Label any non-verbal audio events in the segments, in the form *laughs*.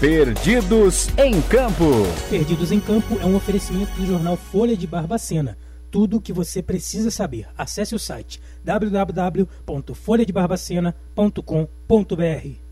Perdidos em Campo. Perdidos em Campo é um oferecimento do jornal Folha de Barbacena. Tudo o que você precisa saber. Acesse o site www.folhadebarbacena.com.br.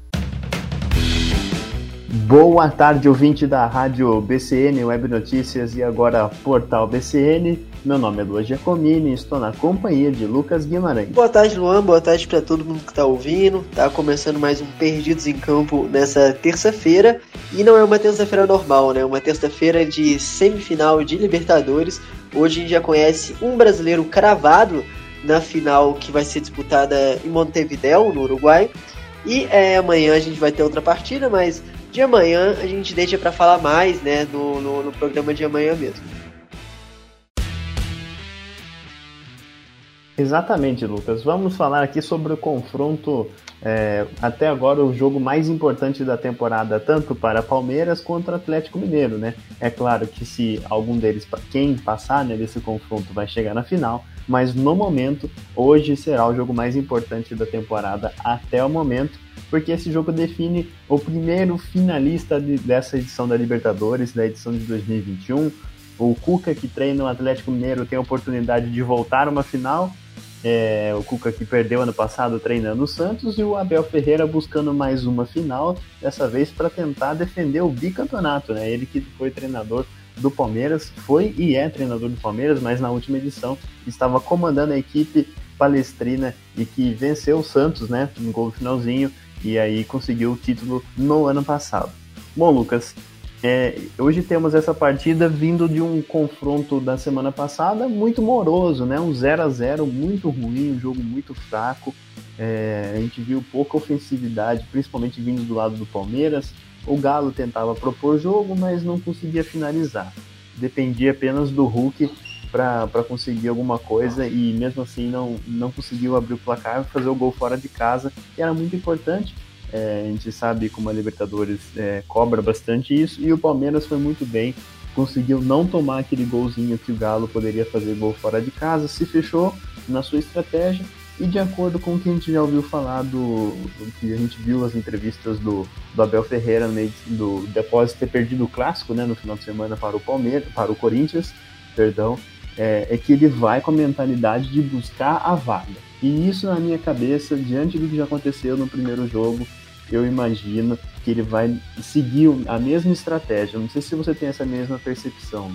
Boa tarde, ouvinte da Rádio BCN Web Notícias e agora Portal BCN. Meu nome é Luan Giacomini e estou na companhia de Lucas Guimarães. Boa tarde, Luan. Boa tarde para todo mundo que está ouvindo. Tá começando mais um Perdidos em Campo nessa terça-feira. E não é uma terça-feira normal, né? É uma terça-feira de semifinal de Libertadores. Hoje a gente já conhece um brasileiro cravado na final que vai ser disputada em Montevideo, no Uruguai. E é, amanhã a gente vai ter outra partida, mas de amanhã a gente deixa para falar mais, né, no, no, no programa de amanhã mesmo. Exatamente, Lucas. Vamos falar aqui sobre o confronto, é, até agora o jogo mais importante da temporada, tanto para Palmeiras quanto Atlético Mineiro, né? É claro que se algum deles, quem passar né, desse confronto, vai chegar na final, mas no momento, hoje será o jogo mais importante da temporada até o momento porque esse jogo define o primeiro finalista de, dessa edição da Libertadores, da edição de 2021. O Cuca, que treina o Atlético Mineiro, tem a oportunidade de voltar a uma final. É, o Cuca que perdeu ano passado treinando o Santos e o Abel Ferreira buscando mais uma final, dessa vez para tentar defender o bicampeonato, né? Ele que foi treinador do Palmeiras, foi e é treinador do Palmeiras, mas na última edição estava comandando a equipe palestrina e que venceu o Santos, né? Um gol no finalzinho e aí conseguiu o título no ano passado. Bom, Lucas, é, hoje temos essa partida vindo de um confronto da semana passada muito moroso, né? Um 0 a 0 muito ruim, um jogo muito fraco. É, a gente viu pouca ofensividade, principalmente vindo do lado do Palmeiras. O Galo tentava propor jogo, mas não conseguia finalizar. Dependia apenas do Hulk para conseguir alguma coisa e mesmo assim não, não conseguiu abrir o placar, fazer o gol fora de casa, que era muito importante. É, a gente sabe como a Libertadores é, cobra bastante isso e o Palmeiras foi muito bem, conseguiu não tomar aquele golzinho que o Galo poderia fazer gol fora de casa, se fechou na sua estratégia e de acordo com o que a gente já ouviu falar do, do que a gente viu as entrevistas do, do Abel Ferreira no do de ter perdido o clássico né, no final de semana para o Palmeiras, para o Corinthians, perdão, é, é, que ele vai com a mentalidade de buscar a vaga. E isso na minha cabeça, diante do que já aconteceu no primeiro jogo, eu imagino que ele vai seguir a mesma estratégia. Não sei se você tem essa mesma percepção.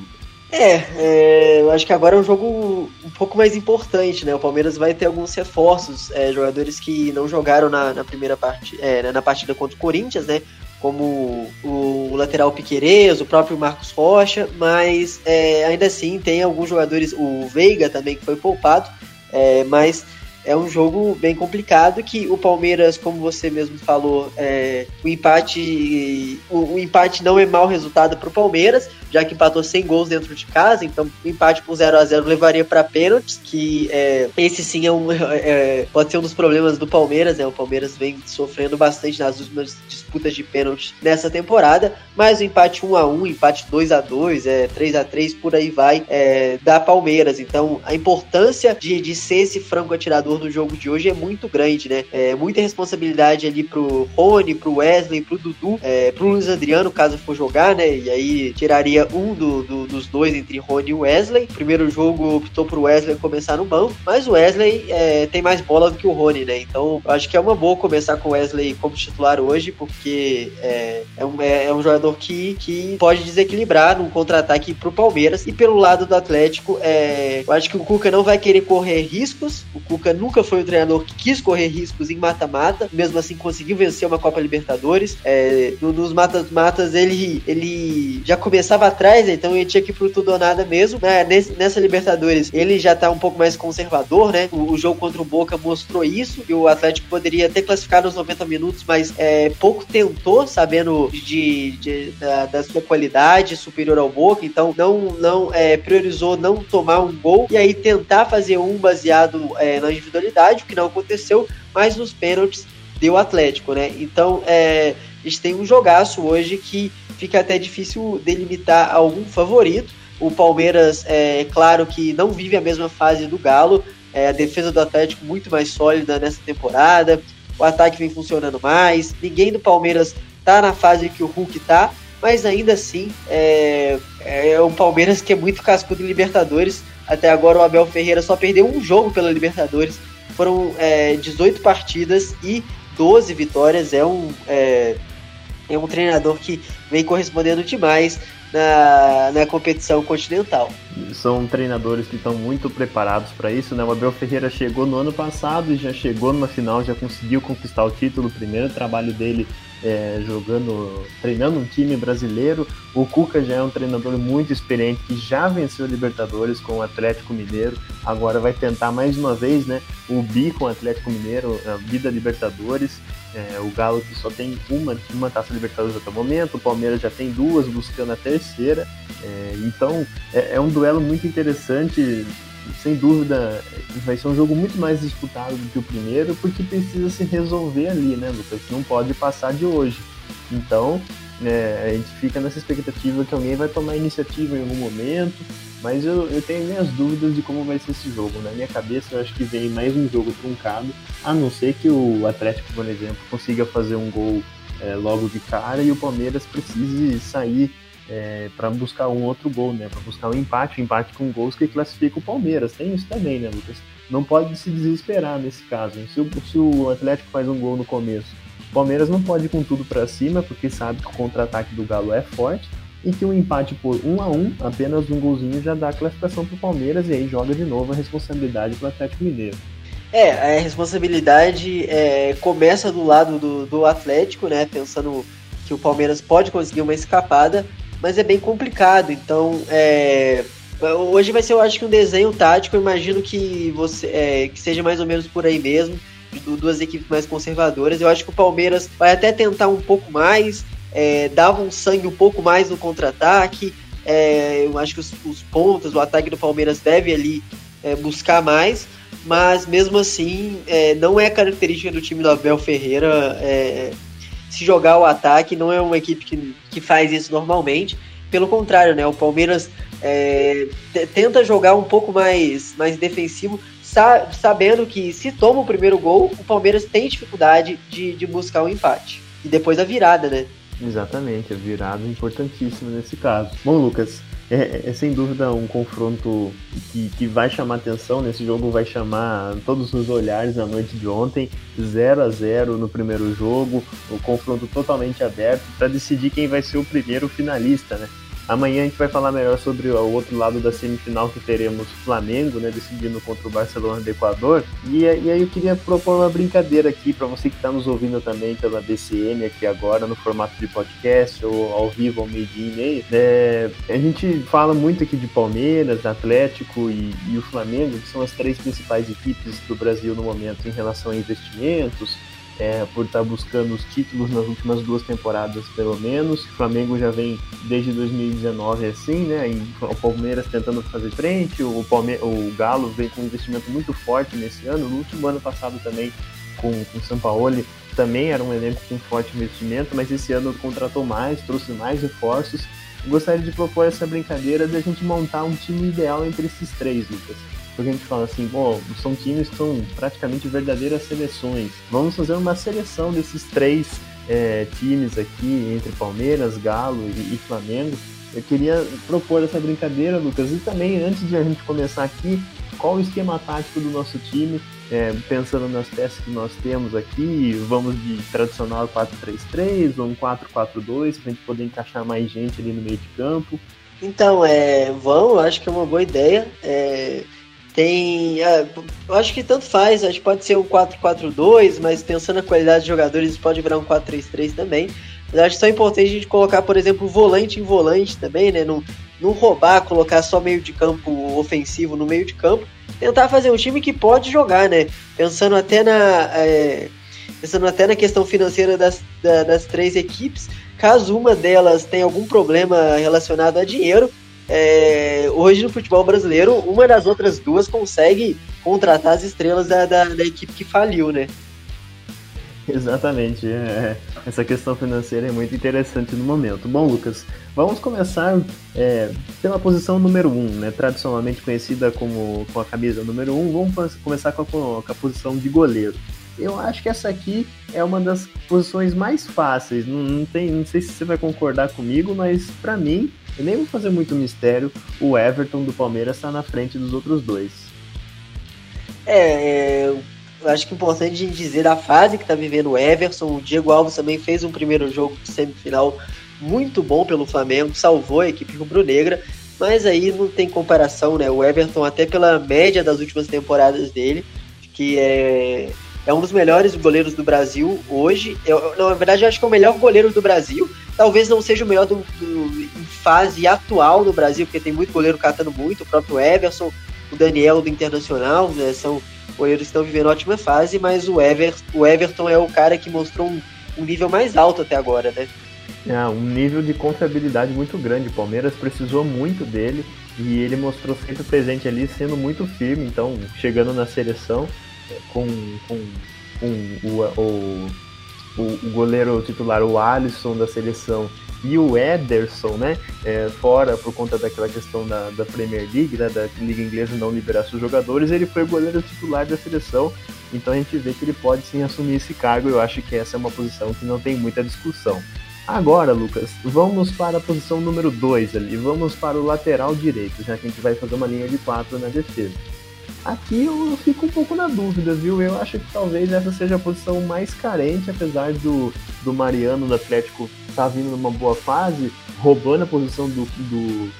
É, é, eu acho que agora é um jogo um pouco mais importante, né? O Palmeiras vai ter alguns reforços, é, jogadores que não jogaram na, na primeira parte, é, né, na partida contra o Corinthians, né? como o lateral Piquerez, o próprio Marcos Rocha, mas é, ainda assim tem alguns jogadores, o Veiga também que foi poupado, é, mas é um jogo bem complicado que o Palmeiras, como você mesmo falou, é, o empate o, o, empate não é mau resultado para o Palmeiras, já que empatou 100 gols dentro de casa, então o empate por 0 a 0 levaria para pênaltis, que é, esse sim é um, é, pode ser um dos problemas do Palmeiras, né? O Palmeiras vem sofrendo bastante nas últimas disputas de pênaltis nessa temporada, mas o empate 1 a 1 empate 2 a 2 é, 3 a 3 por aí vai, é, da Palmeiras. Então a importância de, de ser esse franco atirador do jogo de hoje é muito grande, né? É, muita responsabilidade ali pro Rony, pro Wesley, pro Dudu, é, pro Luiz Adriano, caso for jogar, né? E aí tiraria um do, do, dos dois entre Rony e Wesley. Primeiro jogo optou pro Wesley começar no banco, mas o Wesley é, tem mais bola do que o Rony, né? Então eu acho que é uma boa começar com o Wesley como titular hoje, porque é, é, um, é, é um jogador que, que pode desequilibrar num contra-ataque pro Palmeiras. E pelo lado do Atlético, é, eu acho que o Cuca não vai querer correr riscos. O Cuca nunca foi um treinador que quis correr riscos em mata-mata, mesmo assim conseguiu vencer uma Copa Libertadores. É, nos mata-matas ele, ele já começava atrás, então ele tinha que ir pro tudo ou nada mesmo. Né? nessa Libertadores, ele já tá um pouco mais conservador, né? O, jogo contra o Boca mostrou isso, e o Atlético poderia ter classificado nos 90 minutos, mas é, pouco tentou, sabendo de, de da, da, sua qualidade superior ao Boca, então não, não é, priorizou não tomar um gol e aí tentar fazer um baseado é, na individualidade, o que não aconteceu, mas nos pênaltis deu Atlético, né? Então, é, a gente tem um jogaço hoje que fica até difícil delimitar algum favorito. O Palmeiras, é claro que não vive a mesma fase do Galo, é, a defesa do Atlético muito mais sólida nessa temporada, o ataque vem funcionando mais, ninguém do Palmeiras tá na fase que o Hulk tá, mas ainda assim é, é um Palmeiras que é muito cascudo em Libertadores. Até agora o Abel Ferreira só perdeu um jogo pela Libertadores. Foram é, 18 partidas e 12 vitórias. É um, é, é um treinador que vem correspondendo demais na, na competição continental. São treinadores que estão muito preparados para isso, né? O Abel Ferreira chegou no ano passado e já chegou numa final, já conseguiu conquistar o título. O primeiro trabalho dele é, jogando, treinando um time brasileiro. O Cuca já é um treinador muito experiente que já venceu Libertadores com o Atlético Mineiro. Agora vai tentar mais uma vez, né? O bi com o Atlético Mineiro, a vida Libertadores. É, o Galo que só tem uma, uma taça Libertadores até o momento, o Palmeiras já tem duas, buscando a terceira. É, então é, é um duelo muito interessante sem dúvida, vai ser um jogo muito mais disputado do que o primeiro, porque precisa se resolver ali, né, Lucas? Não pode passar de hoje. Então, é, a gente fica nessa expectativa que alguém vai tomar iniciativa em algum momento, mas eu, eu tenho minhas dúvidas de como vai ser esse jogo. Na minha cabeça, eu acho que vem mais um jogo truncado, a não ser que o Atlético, por exemplo, consiga fazer um gol é, logo de cara e o Palmeiras precise sair é, para buscar um outro gol, né? Para buscar um empate, um empate com gols que classifica o Palmeiras. Tem isso também, né, Lucas? Não pode se desesperar nesse caso. Se o, se o Atlético faz um gol no começo, o Palmeiras não pode ir com tudo para cima, porque sabe que o contra-ataque do Galo é forte e que um empate por um a um, apenas um golzinho já dá a classificação para o Palmeiras e aí joga de novo a responsabilidade para o Atlético Mineiro. É, a responsabilidade é, começa do lado do, do Atlético, né? Pensando que o Palmeiras pode conseguir uma escapada, mas é bem complicado. Então, é, hoje vai ser, eu acho que um desenho tático. Eu imagino que você é, que seja mais ou menos por aí mesmo, de duas equipes mais conservadoras. Eu acho que o Palmeiras vai até tentar um pouco mais, é, dava um sangue um pouco mais no contra-ataque. É, eu acho que os, os, pontos, o ataque do Palmeiras deve ali é, buscar mais, mas mesmo assim é, não é característica do time do Abel Ferreira é, se jogar o ataque, não é uma equipe que, que faz isso normalmente. Pelo contrário, né? O Palmeiras é, tenta jogar um pouco mais, mais defensivo, sa sabendo que se toma o primeiro gol, o Palmeiras tem dificuldade de, de buscar o um empate. E depois a virada, né? Exatamente, a virada importantíssima nesse caso. Bom, Lucas, é, é, sem dúvida um confronto que, que vai chamar atenção. Nesse jogo vai chamar todos os olhares na noite de ontem. 0 a 0 no primeiro jogo, o confronto totalmente aberto para decidir quem vai ser o primeiro finalista, né? Amanhã a gente vai falar melhor sobre o outro lado da semifinal que teremos Flamengo, né, decidindo contra o Barcelona do Equador. E, e aí eu queria propor uma brincadeira aqui para você que está nos ouvindo também pela BCM aqui agora no formato de podcast ou ao vivo ao meio-dia e meio. É, a gente fala muito aqui de Palmeiras, Atlético e, e o Flamengo, que são as três principais equipes do Brasil no momento em relação a investimentos, é, por estar tá buscando os títulos nas últimas duas temporadas, pelo menos. O Flamengo já vem desde 2019 assim, né? E o Palmeiras tentando fazer frente, o, Palme o Galo vem com um investimento muito forte nesse ano. No último ano passado também, com o São Paulo, também era um elenco com forte investimento, mas esse ano contratou mais, trouxe mais reforços. gostaria de propor essa brincadeira de a gente montar um time ideal entre esses três, Lucas porque a gente fala assim, bom, são times que são praticamente verdadeiras seleções. Vamos fazer uma seleção desses três é, times aqui, entre Palmeiras, Galo e, e Flamengo. Eu queria propor essa brincadeira, Lucas, e também, antes de a gente começar aqui, qual o esquema tático do nosso time, é, pensando nas peças que nós temos aqui, vamos de tradicional 4-3-3 ou um 4-4-2, para a gente poder encaixar mais gente ali no meio de campo. Então, é, vamos, acho que é uma boa ideia. É, tem. É, eu acho que tanto faz, acho que pode ser um 4-4-2, mas pensando na qualidade de jogadores, pode virar um 4-3-3 também. Mas acho que só é importante a gente colocar, por exemplo, volante em volante também, né? Não, não roubar, colocar só meio de campo ofensivo no meio de campo. Tentar fazer um time que pode jogar, né? Pensando até na. É, pensando até na questão financeira das, da, das três equipes, caso uma delas tenha algum problema relacionado a dinheiro, é, hoje no futebol brasileiro, uma das outras duas consegue contratar as estrelas da, da, da equipe que faliu, né? Exatamente. É, essa questão financeira é muito interessante no momento. Bom, Lucas, vamos começar é, pela posição número 1, um, né, tradicionalmente conhecida como com a camisa número 1. Um. Vamos começar com a, com a, posição de goleiro. Eu acho que essa aqui é uma das posições mais fáceis. Não, não, tem, não sei se você vai concordar comigo, mas para mim, eu nem vou fazer muito mistério, o Everton do Palmeiras está na frente dos outros dois. É, é eu acho que é importante a dizer da fase que está vivendo o Everson. O Diego Alves também fez um primeiro jogo de semifinal muito bom pelo Flamengo, salvou a equipe rubro-negra, mas aí não tem comparação, né? O Everton, até pela média das últimas temporadas dele, que é, é um dos melhores goleiros do Brasil hoje. Eu, não, na verdade, eu acho que é o melhor goleiro do Brasil. Talvez não seja o melhor do, do, fase atual do Brasil, porque tem muito goleiro catando muito, o próprio Everson, o Daniel do Internacional, né? São goleiros estão vivendo ótima fase, mas o, Ever, o Everton é o cara que mostrou um, um nível mais alto até agora, né? É, um nível de confiabilidade muito grande. O Palmeiras precisou muito dele e ele mostrou sempre presente ali, sendo muito firme. Então, chegando na seleção é, com, com, com o, o, o, o goleiro titular, o Alisson da seleção, e o Ederson, né, é, fora por conta daquela questão da, da Premier League, né, da Liga Inglesa não liberar seus jogadores, ele foi goleiro titular da seleção, então a gente vê que ele pode sim assumir esse cargo, eu acho que essa é uma posição que não tem muita discussão. Agora, Lucas, vamos para a posição número 2 ali, vamos para o lateral direito, já que a gente vai fazer uma linha de 4 na defesa. Aqui eu fico um pouco na dúvida, viu? Eu acho que talvez essa seja a posição mais carente, apesar do, do Mariano do Atlético estar tá vindo numa boa fase, roubando a posição do, do,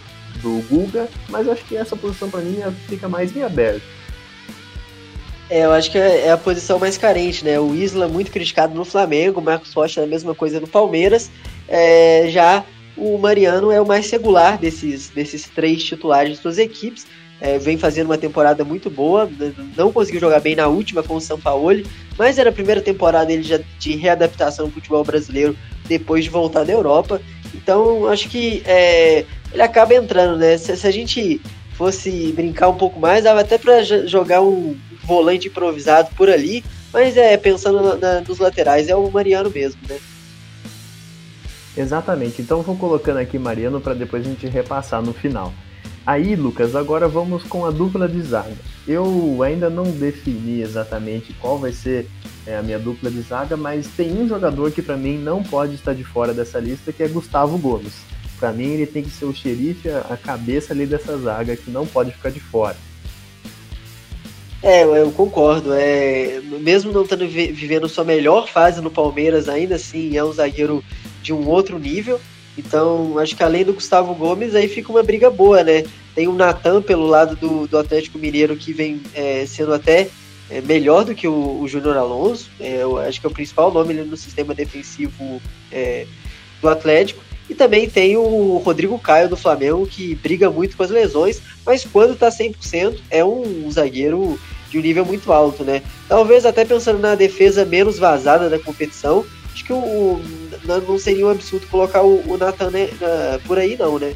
do Guga, mas acho que essa posição para mim fica mais em aberto. É, eu acho que é a posição mais carente, né? O Isla muito criticado no Flamengo, o Marcos Rocha é a mesma coisa no Palmeiras. É, já o Mariano é o mais regular desses, desses três titulares de suas equipes é, vem fazendo uma temporada muito boa, não conseguiu jogar bem na última com o São Paulo, mas era a primeira temporada dele já de readaptação ao futebol brasileiro depois de voltar da Europa. Então acho que é, ele acaba entrando, né? Se, se, a gente fosse brincar um pouco mais, dava até para jogar um volante improvisado por ali, mas é pensando na, na, nos laterais é o Mariano mesmo, né? Exatamente. Então vou colocando aqui Mariano para depois a gente repassar no final. Aí, Lucas, agora vamos com a dupla de zaga. Eu ainda não defini exatamente qual vai ser é, a minha dupla de zaga, mas tem um jogador que para mim não pode estar de fora dessa lista, que é Gustavo Gomes. Para mim, ele tem que ser o xerife, a cabeça ali dessa zaga, que não pode ficar de fora. É, eu concordo. É, mesmo não estando vivendo sua melhor fase no Palmeiras, ainda assim é um zagueiro de um outro nível. Então, acho que além do Gustavo Gomes, aí fica uma briga boa, né? Tem o Natan pelo lado do, do Atlético Mineiro que vem é, sendo até é, melhor do que o, o Júnior Alonso. É, eu acho que é o principal nome no sistema defensivo é, do Atlético. E também tem o Rodrigo Caio do Flamengo, que briga muito com as lesões, mas quando tá 100% é um zagueiro de um nível muito alto, né? Talvez até pensando na defesa menos vazada da competição, acho que o, não seria um absurdo colocar o, o Nathan né, por aí, não, né?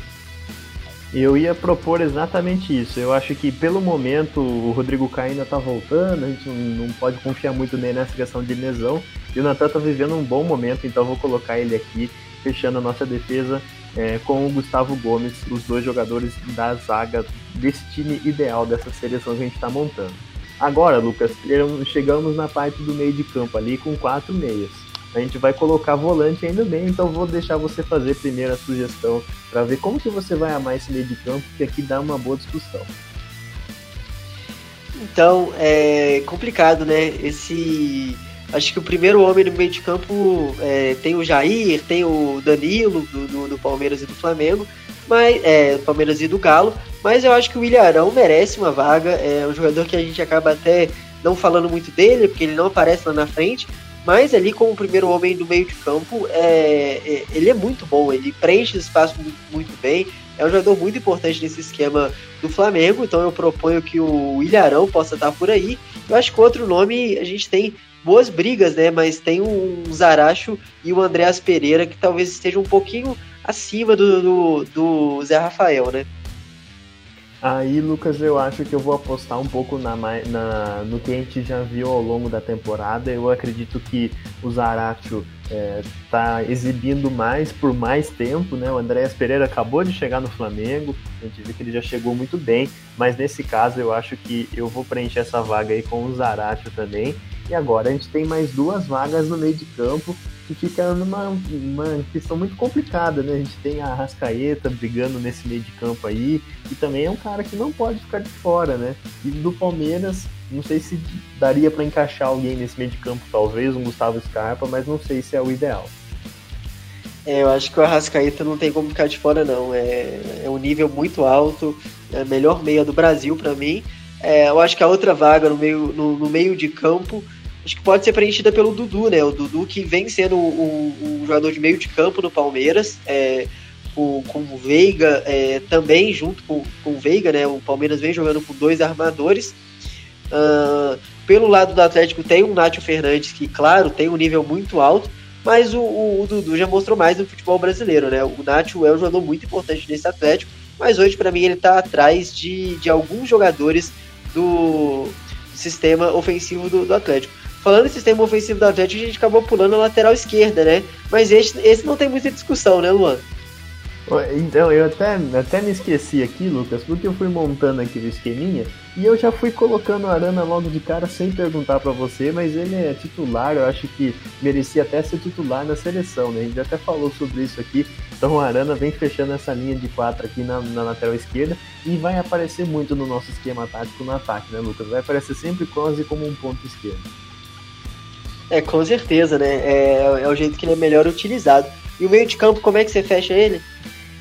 Eu ia propor exatamente isso. Eu acho que pelo momento o Rodrigo Caio ainda tá voltando, a gente não, pode confiar muito nele nessa questão de lesão. E o Natan tá vivendo um bom momento, então vou colocar ele aqui, fechando a nossa defesa é, com o Gustavo Gomes, os dois jogadores da zaga desse time ideal dessa seleção que a gente está montando. Agora, Lucas, chegamos na parte do meio de campo ali com quatro meias a gente vai colocar volante ainda bem, então vou deixar você fazer primeiro a sugestão para ver como que você vai amar esse meio de campo, que aqui dá uma boa discussão. Então, é complicado, né? Esse. Acho que o primeiro homem no meio de campo é, tem o Jair, tem o Danilo do, do, do, Palmeiras e do Flamengo, mas é, Palmeiras e do Galo, mas eu acho que o Ilharão merece uma vaga. É um jogador que a gente acaba até não falando muito dele, porque ele não aparece lá na frente, mas ali como primeiro homem do meio de campo, é, é, ele é muito bom, ele preenche o espaço muito, muito, bem, é um jogador muito importante nesse esquema do Flamengo, então eu proponho que o Ilharão possa estar por aí. Eu acho que outro nome a gente tem boas brigas, né? Mas tem o Zaracho e o Andréas Pereira que talvez estejam um pouquinho acima do, do, do Zé Rafael, né? Aí, Lucas, eu acho que eu vou apostar um pouco na, na, no que a gente já viu ao longo da temporada. Eu acredito que o Zaratio está é, exibindo mais por mais tempo, né? O Andréas Pereira acabou de chegar no Flamengo, a gente vê que ele já chegou muito bem, mas nesse caso eu acho que eu vou preencher essa vaga aí com o Zaratio também. E agora a gente tem mais duas vagas no meio de campo que fica numa uma questão muito complicada, né? A gente tem a Rascaeta brigando nesse meio de campo aí, e também é um cara que não pode ficar de fora, né? E do Palmeiras, não sei se daria para encaixar alguém nesse meio de campo, talvez um Gustavo Scarpa, mas não sei se é o ideal. É, eu acho que o Arrascaeta não tem como ficar de fora, não. É, é um nível muito alto, é a melhor meia do Brasil para mim. É, eu acho que a outra vaga no meio, no, no meio de campo acho que pode ser preenchida pelo Dudu, né? O Dudu que vem sendo um, um jogador de meio de campo no Palmeiras, é, o, com o Veiga é, também junto com, com o Veiga, né? O Palmeiras vem jogando com dois armadores. Uh, pelo lado do Atlético tem um Nátio Fernandes que, claro, tem um nível muito alto, mas o, o, o Dudu já mostrou mais no futebol brasileiro, né? O Nátio é um jogador muito importante nesse Atlético, mas hoje para mim ele está atrás de, de alguns jogadores do sistema ofensivo do, do Atlético. Falando em sistema ofensivo do Atlético, a gente acabou pulando a lateral esquerda, né? Mas esse, esse não tem muita discussão, né, Luan? Então, eu até, até me esqueci aqui, Lucas, porque eu fui montando aqui o esqueminha e eu já fui colocando o Arana logo de cara sem perguntar para você, mas ele é titular, eu acho que merecia até ser titular na seleção, né? A gente até falou sobre isso aqui. Então o Arana vem fechando essa linha de quatro aqui na, na lateral esquerda e vai aparecer muito no nosso esquema tático no ataque, né, Lucas? Vai aparecer sempre quase como um ponto esquerdo. É, com certeza, né? É, é o jeito que ele é melhor utilizado. E o meio de campo, como é que você fecha ele?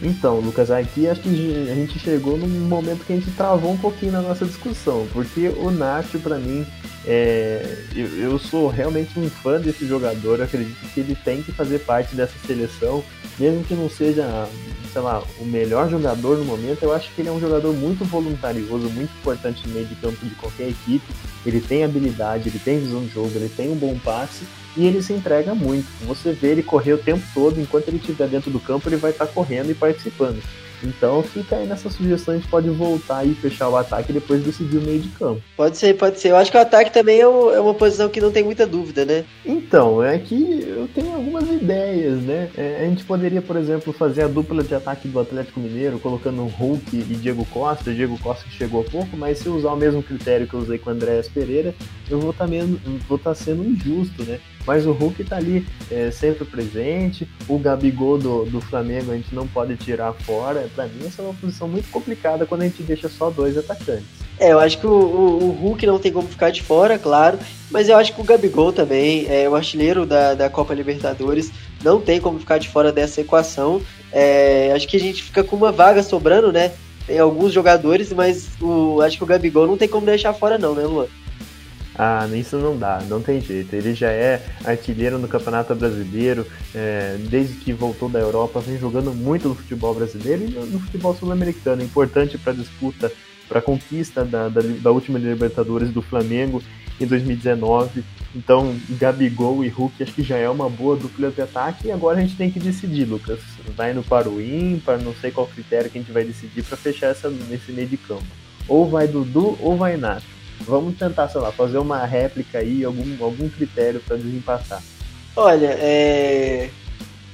Então, Lucas, aqui acho que a gente chegou num momento que a gente travou um pouquinho na nossa discussão, porque o Nacho, para mim, é, eu, eu, sou realmente um fã desse jogador, eu acredito que ele tem que fazer parte dessa seleção, mesmo que não seja, sei lá, o melhor jogador no momento, eu acho que ele é um jogador muito voluntarioso, muito importante no meio de campo de qualquer equipe. Ele tem habilidade, ele tem visão de jogo, ele tem um bom passe e ele se entrega muito. Você vê ele correr o tempo todo, enquanto ele estiver dentro do campo, ele vai estar correndo e participando. Então fica aí nessa sugestão, a gente pode voltar e fechar o ataque e depois decidir o meio de campo. Pode ser, pode ser. Eu acho que o ataque também é, é uma posição que não tem muita dúvida, né? Então, é que eu tenho algumas ideias, né? É, a gente poderia, por exemplo, fazer a dupla de ataque do Atlético Mineiro, colocando Hulk e Diego Costa. Diego Costa que chegou há pouco, mas se eu usar o mesmo critério que eu usei com o Andréas Pereira, eu vou estar tá, tá sendo injusto, né? Mas o Hulk tá ali é, sempre presente. O Gabigol do, do Flamengo a gente não pode tirar fora. Para mim, essa é uma posição muito complicada quando a gente deixa só dois atacantes. É, eu acho que o, o, o Hulk não tem como ficar de fora, claro. Mas eu acho que o Gabigol também, é o artilheiro da, da Copa Libertadores, não tem como ficar de fora dessa equação. É, acho que a gente fica com uma vaga sobrando, né? Tem alguns jogadores, mas o, acho que o Gabigol não tem como deixar fora, não, né, Luan? Ah, isso não dá, não tem jeito. Ele já é artilheiro no Campeonato Brasileiro, é, desde que voltou da Europa, vem jogando muito no futebol brasileiro e no futebol sul-americano. Importante para a disputa, para a conquista da, da, da, última Libertadores do Flamengo em 2019. Então, Gabigol e Hulk acho que já é uma boa dupla de ataque. E agora a gente tem que decidir, Lucas. Vai no para o ímpar, não sei qual critério que a gente vai decidir para fechar essa, nesse meio de campo. Ou vai Dudu ou vai Nath. Vamos tentar, sei lá, fazer uma réplica aí, algum, algum critério para desempatar. Olha, é...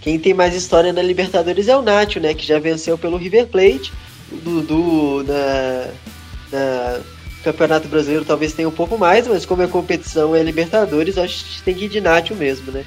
quem tem mais história na Libertadores é o Nacho, né? Que já venceu pelo River Plate. O Dudu na, na Campeonato Brasileiro talvez tenha um pouco mais, mas como a competição é Libertadores, acho que tem que ir de Nacho mesmo, né?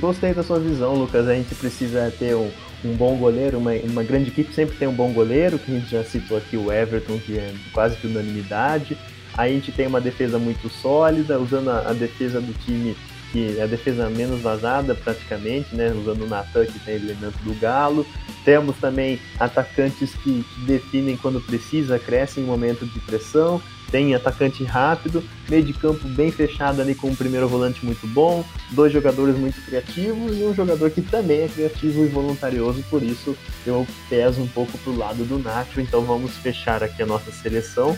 Gostei da sua visão, Lucas. A gente precisa ter um, um bom goleiro, uma, uma grande equipe sempre tem um bom goleiro, que a gente já citou aqui o Everton, que é quase que unanimidade. A gente tem uma defesa muito sólida, usando a, a defesa do time, que é a defesa menos vazada praticamente, né? Usando o Natan, que tem elemento do Galo. Temos também atacantes que, que definem quando precisa, crescem em momento de pressão tem atacante rápido, meio de campo bem fechado ali com um primeiro volante muito bom, dois jogadores muito criativos e um jogador que também é criativo e voluntarioso, por isso eu peso um pouco pro lado do Nacho, então vamos fechar aqui a nossa seleção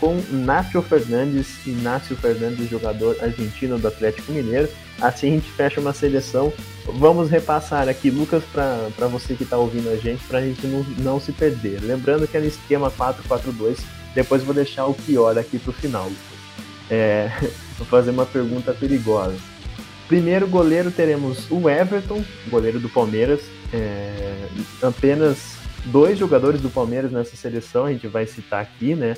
com Nacho Fernandes, Inácio Fernandes, jogador argentino do Atlético Mineiro. Assim a gente fecha uma seleção. Vamos repassar aqui, Lucas, para você que está ouvindo a gente, para a gente não, não se perder. Lembrando que é no esquema 4-4-2 depois vou deixar o pior aqui pro final. É, *laughs* vou fazer uma pergunta perigosa. Primeiro goleiro teremos o Everton, goleiro do Palmeiras. É, apenas dois jogadores do Palmeiras nessa seleção, a gente vai citar aqui, né?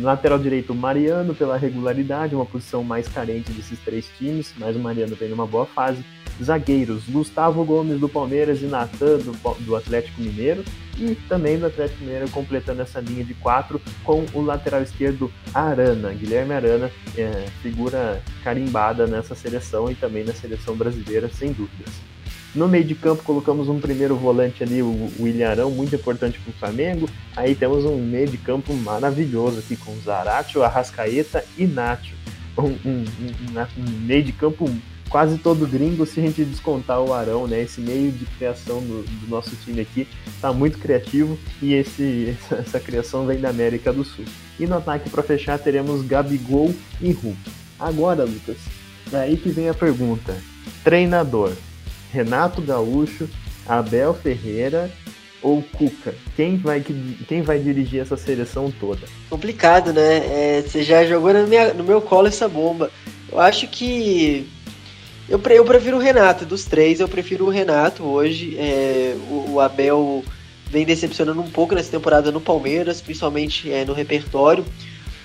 Lateral direito, Mariano, pela regularidade, uma posição mais carente desses três times, mas o Mariano vem numa boa fase. Zagueiros, Gustavo Gomes do Palmeiras e Natan do, do Atlético Mineiro. E também do Atlético Mineiro completando essa linha de quatro com o lateral esquerdo Arana, Guilherme Arana, é, figura carimbada nessa seleção e também na seleção brasileira, sem dúvidas. No meio de campo colocamos um primeiro volante ali, o William Arão, muito importante para o Flamengo. Aí temos um meio de campo maravilhoso aqui com Zaratio, Arrascaeta e Nacho. Um, um, um, um, meio de campo quase todo gringo se a gente descontar o Arão, né? Esse meio de criação do, do nosso time aqui está muito criativo e esse, essa, criação vem da América do Sul. E no ataque para fechar teremos Gabigol e Hulk. Agora, Lucas, é aí que vem a pergunta. Treinador. Renato Gaúcho, Abel Ferreira ou Cuca? Quem vai, quem vai dirigir essa seleção toda? Complicado, né? É, você já jogou no, minha, no, meu colo essa bomba. Eu acho que. Eu, eu prefiro o Renato. Dos três, eu prefiro o Renato hoje. É, o, o, Abel vem decepcionando um pouco nessa temporada no Palmeiras, principalmente é, no repertório.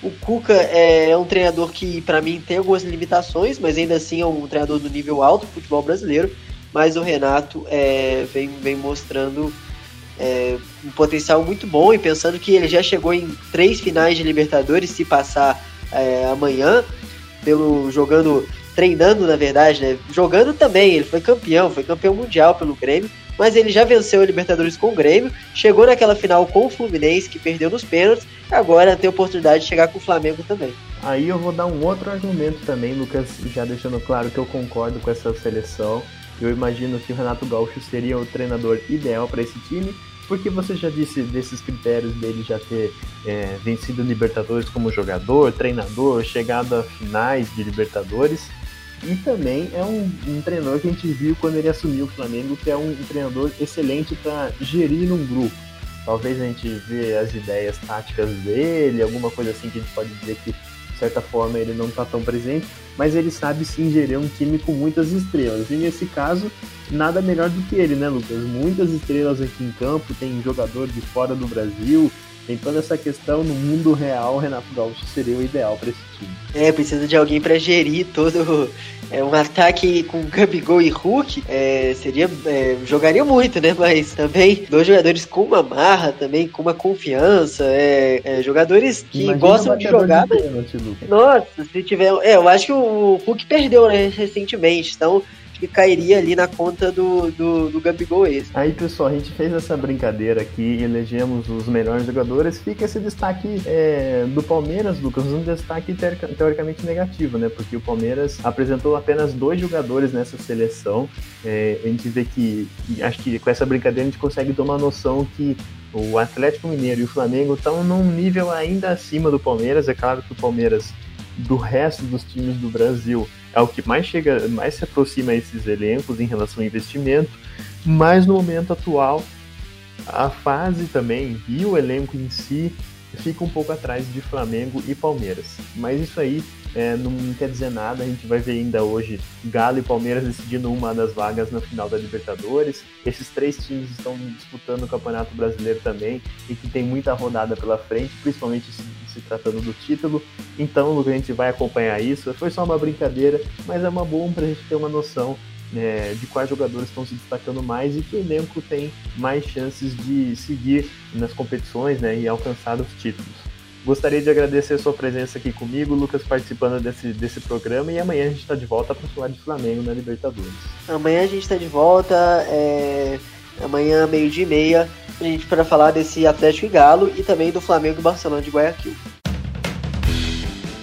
O Cuca é, é um treinador que, para mim, tem algumas limitações, mas ainda assim é um treinador do nível alto do futebol brasileiro mas o Renato é, vem, vem mostrando é, um potencial muito bom e pensando que ele já chegou em três finais de Libertadores, se passar é, amanhã, pelo jogando, treinando na verdade, né? Jogando também, ele foi campeão, foi campeão mundial pelo Grêmio, mas ele já venceu a Libertadores com o Grêmio, chegou naquela final com o Fluminense, que perdeu nos pênaltis, agora tem a oportunidade de chegar com o Flamengo também. Aí eu vou dar um outro argumento também, Lucas, já deixando claro que eu concordo com essa seleção. Eu imagino que o Renato Gaúcho seria o treinador ideal para esse time, porque você já disse desses critérios dele já ter é, vencido Libertadores como jogador, treinador, chegado a finais de Libertadores. E também é um, um treinador que a gente viu quando ele assumiu o Flamengo, que é um, um treinador excelente para gerir um grupo. Talvez a gente vê as ideias táticas dele, alguma coisa assim que a gente pode dizer que de certa forma ele não está tão presente, mas ele sabe sim gerir um time com muitas estrelas. E nesse caso, nada melhor do que ele, né, Lucas? Muitas estrelas aqui em campo, tem jogador de fora do Brasil, tem toda essa questão no mundo real, o Renato Gaúcho seria o ideal para esse time. É, precisa de alguém para gerir todo é, um ataque com Gabigol e Hulk. É, seria é, jogaria muito, né? Mas também dois jogadores com uma marra, também com uma confiança, é, é jogadores que Imagina gostam de jogar. De Nossa, se tiver, é, eu acho que o Hulk perdeu né, recentemente, então que cairia ali na conta do, do, do Gabigol esse. Aí, pessoal, a gente fez essa brincadeira aqui, elegemos os melhores jogadores, fica esse destaque é, do Palmeiras, Lucas, um destaque teoricamente negativo, né? Porque o Palmeiras apresentou apenas dois jogadores nessa seleção. É, a gente vê que, acho que com essa brincadeira a gente consegue tomar noção que o Atlético Mineiro e o Flamengo estão num nível ainda acima do Palmeiras. É claro que o Palmeiras, do resto dos times do Brasil, é o que mais chega, mais se aproxima a esses elencos em relação ao investimento, mas no momento atual a fase também e o elenco em si fica um pouco atrás de Flamengo e Palmeiras. Mas isso aí é, não quer dizer nada, a gente vai ver ainda hoje Galo e Palmeiras decidindo uma das vagas na final da Libertadores. Esses três times estão disputando o Campeonato Brasileiro também e que tem muita rodada pela frente, principalmente se, se tratando do título. Então, a gente vai acompanhar isso. Foi só uma brincadeira, mas é uma boa para a gente ter uma noção é, de quais jogadores estão se destacando mais e que elenco tem mais chances de seguir nas competições né, e alcançar os títulos. Gostaria de agradecer a sua presença aqui comigo, Lucas, participando desse, desse programa. E amanhã a gente está de volta para falar de Flamengo na Libertadores. Amanhã a gente está de volta, é... amanhã, meio-dia e meia, para falar desse Atlético e Galo e também do Flamengo e Barcelona de Guayaquil.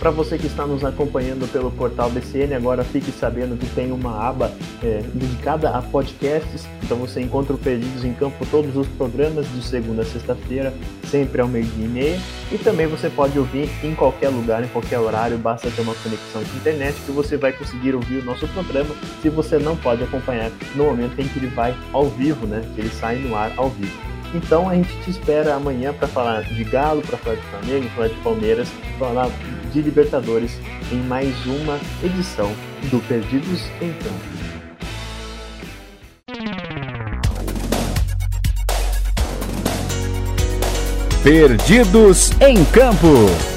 Para você que está nos acompanhando pelo portal BCN, agora fique sabendo que tem uma aba é, dedicada a podcasts. Então você encontra o Perdidos em Campo todos os programas de segunda a sexta-feira, sempre ao meio-dia e meia. E também você pode ouvir em qualquer lugar, em qualquer horário, basta ter uma conexão de internet que você vai conseguir ouvir o nosso programa se você não pode acompanhar no momento em que ele vai ao vivo, né? Que ele sai no ar ao vivo. Então a gente te espera amanhã para falar de Galo, para falar de Flamengo, falar de Palmeiras, falar de Libertadores em mais uma edição do Perdidos em Campo. Perdidos em Campo.